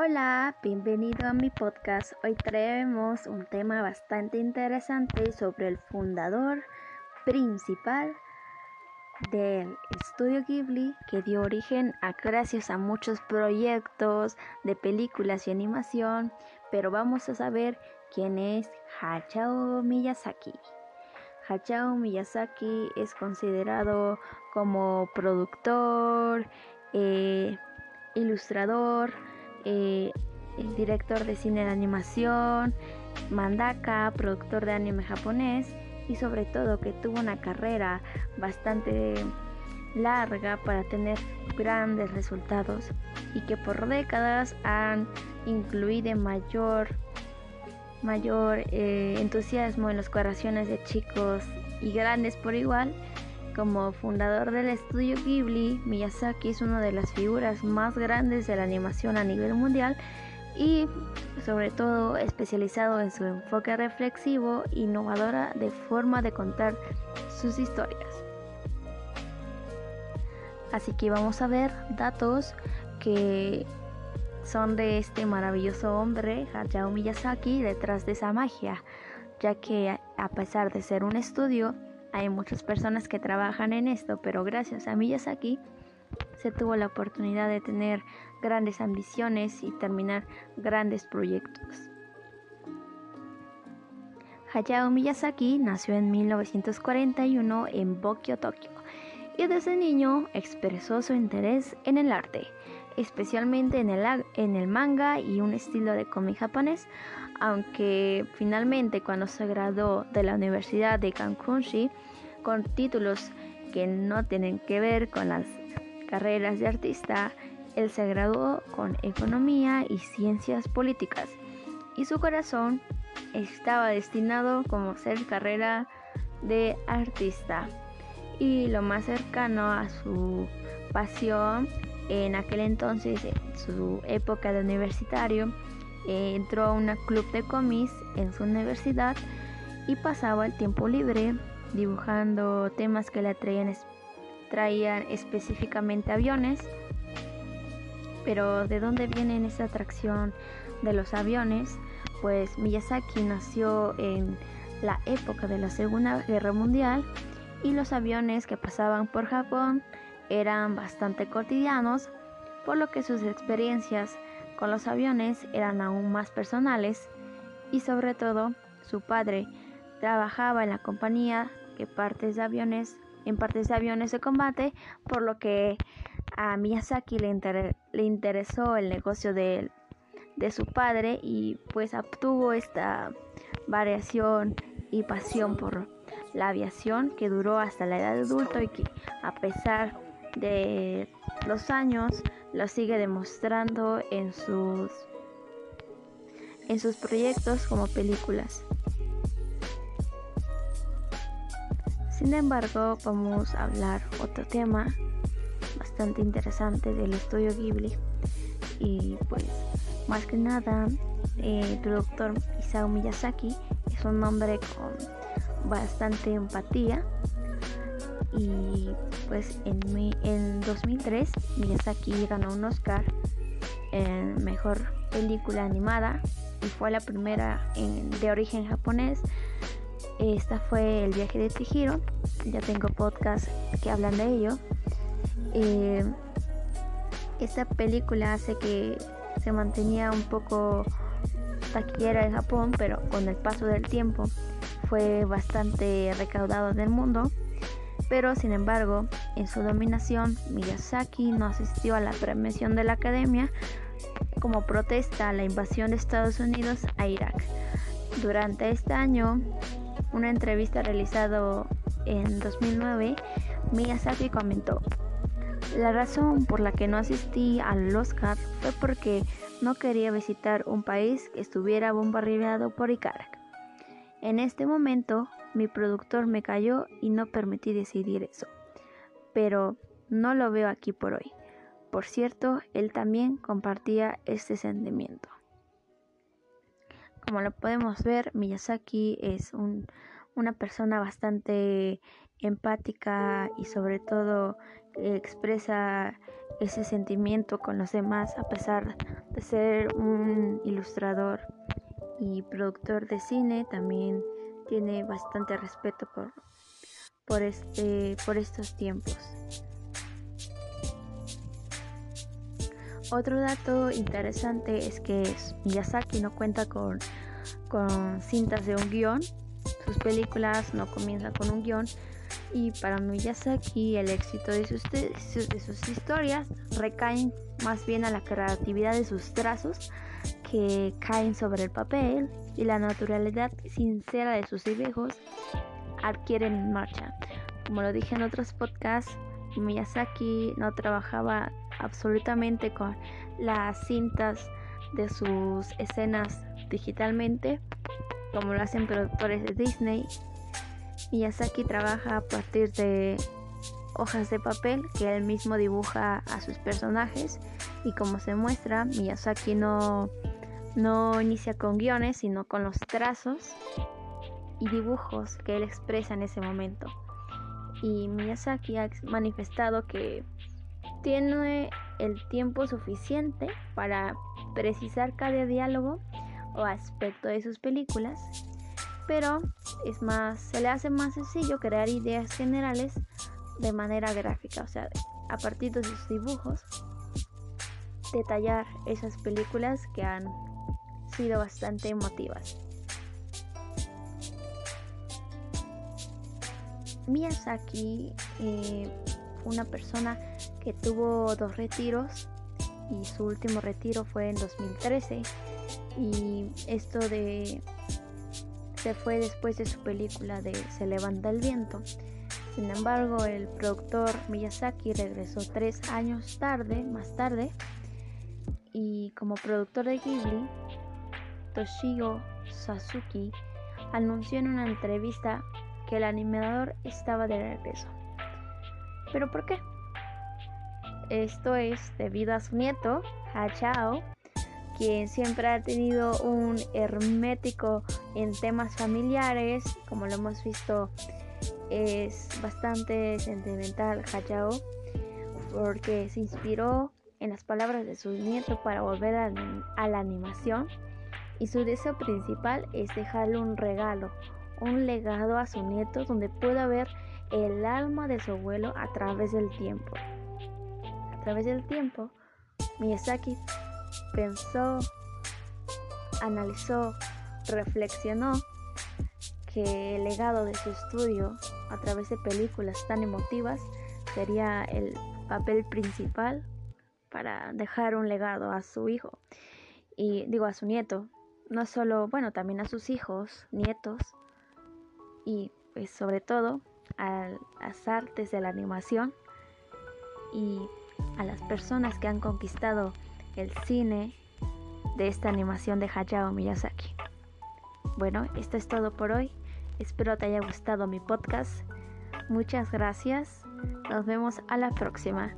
Hola, bienvenido a mi podcast. Hoy traemos un tema bastante interesante sobre el fundador principal del estudio Ghibli que dio origen a gracias a muchos proyectos de películas y animación, pero vamos a saber quién es Hayao Miyazaki. Hayao Miyazaki es considerado como productor, eh, ilustrador, eh, director de cine de animación, mandaka, productor de anime japonés y sobre todo que tuvo una carrera bastante larga para tener grandes resultados y que por décadas han incluido mayor mayor eh, entusiasmo en los corazones de chicos y grandes por igual como fundador del estudio Ghibli, Miyazaki es una de las figuras más grandes de la animación a nivel mundial y sobre todo especializado en su enfoque reflexivo e innovadora de forma de contar sus historias. Así que vamos a ver datos que son de este maravilloso hombre, Hayao Miyazaki, detrás de esa magia, ya que a pesar de ser un estudio, hay muchas personas que trabajan en esto, pero gracias a Miyazaki se tuvo la oportunidad de tener grandes ambiciones y terminar grandes proyectos. Hayao Miyazaki nació en 1941 en Bokyo, Tokio, y desde niño expresó su interés en el arte, especialmente en el, en el manga y un estilo de cómic japonés, aunque finalmente cuando se graduó de la Universidad de Kankunshi con títulos que no tienen que ver con las carreras de artista, él se graduó con economía y ciencias políticas y su corazón estaba destinado como ser carrera de artista. Y lo más cercano a su pasión en aquel entonces, en su época de universitario, eh, entró a una club de cómics en su universidad y pasaba el tiempo libre dibujando temas que le traían, traían específicamente aviones. Pero ¿de dónde viene esa atracción de los aviones? Pues Miyazaki nació en la época de la Segunda Guerra Mundial y los aviones que pasaban por Japón eran bastante cotidianos, por lo que sus experiencias con los aviones eran aún más personales y sobre todo su padre trabajaba en la compañía que partes de aviones en partes de aviones de combate, por lo que a Miyazaki le, le interesó el negocio de, de su padre y pues obtuvo esta variación y pasión por la aviación que duró hasta la edad adulta y que a pesar de los años lo sigue demostrando en sus en sus proyectos como películas. Sin embargo, vamos a hablar otro tema bastante interesante del estudio Ghibli y pues más que nada el productor Isao Miyazaki es un hombre con bastante empatía y pues en, en 2003 Miyazaki ganó un Oscar en Mejor Película Animada y fue la primera de origen japonés. Esta fue El viaje de Chihiro, ya tengo podcasts que hablan de ello. Eh, esta película hace que se mantenía un poco taquillera en Japón, pero con el paso del tiempo fue bastante recaudado en el mundo pero sin embargo, en su dominación, Miyazaki no asistió a la premiación de la Academia como protesta a la invasión de Estados Unidos a Irak. Durante este año, una entrevista realizada en 2009, Miyazaki comentó, la razón por la que no asistí al Oscar fue porque no quería visitar un país que estuviera bombardeado por Irak. En este momento, mi productor me cayó y no permití decidir eso. Pero no lo veo aquí por hoy. Por cierto, él también compartía este sentimiento. Como lo podemos ver, Miyazaki es una persona bastante empática y sobre todo expresa ese sentimiento con los demás a pesar de ser un ilustrador y productor de cine también tiene bastante respeto por, por, este, por estos tiempos. Otro dato interesante es que Miyazaki no cuenta con, con cintas de un guion, sus películas no comienzan con un guion y para Miyazaki el éxito de sus, de sus historias recaen más bien a la creatividad de sus trazos que caen sobre el papel y la naturalidad sincera de sus dibujos adquieren marcha. Como lo dije en otros podcasts, Miyazaki no trabajaba absolutamente con las cintas de sus escenas digitalmente, como lo hacen productores de Disney. Miyazaki trabaja a partir de hojas de papel que él mismo dibuja a sus personajes y como se muestra, Miyazaki no, no inicia con guiones, sino con los trazos y dibujos que él expresa en ese momento. Y Miyazaki ha manifestado que tiene el tiempo suficiente para precisar cada diálogo o aspecto de sus películas, pero es más, se le hace más sencillo crear ideas generales de manera gráfica, o sea, a partir de sus dibujos, detallar esas películas que han sido bastante emotivas. Miyazaki, eh, una persona que tuvo dos retiros y su último retiro fue en 2013 y esto de se fue después de su película de Se levanta el viento. Sin embargo, el productor Miyazaki regresó tres años tarde, más tarde, y como productor de Ghibli, Toshio Sasuke anunció en una entrevista que el animador estaba de regreso. ¿Pero por qué? Esto es debido a su nieto, Hachao, quien siempre ha tenido un hermético en temas familiares, como lo hemos visto, es bastante sentimental Hachao, porque se inspiró en las palabras de su nieto para volver a, a la animación y su deseo principal es dejarle un regalo, un legado a su nieto donde pueda ver el alma de su abuelo a través del tiempo. Través del tiempo, Miyazaki pensó, analizó, reflexionó que el legado de su estudio a través de películas tan emotivas sería el papel principal para dejar un legado a su hijo y digo a su nieto, no solo, bueno, también a sus hijos, nietos y pues sobre todo a las artes de la animación y a las personas que han conquistado el cine de esta animación de Hayao Miyazaki. Bueno, esto es todo por hoy. Espero te haya gustado mi podcast. Muchas gracias. Nos vemos a la próxima.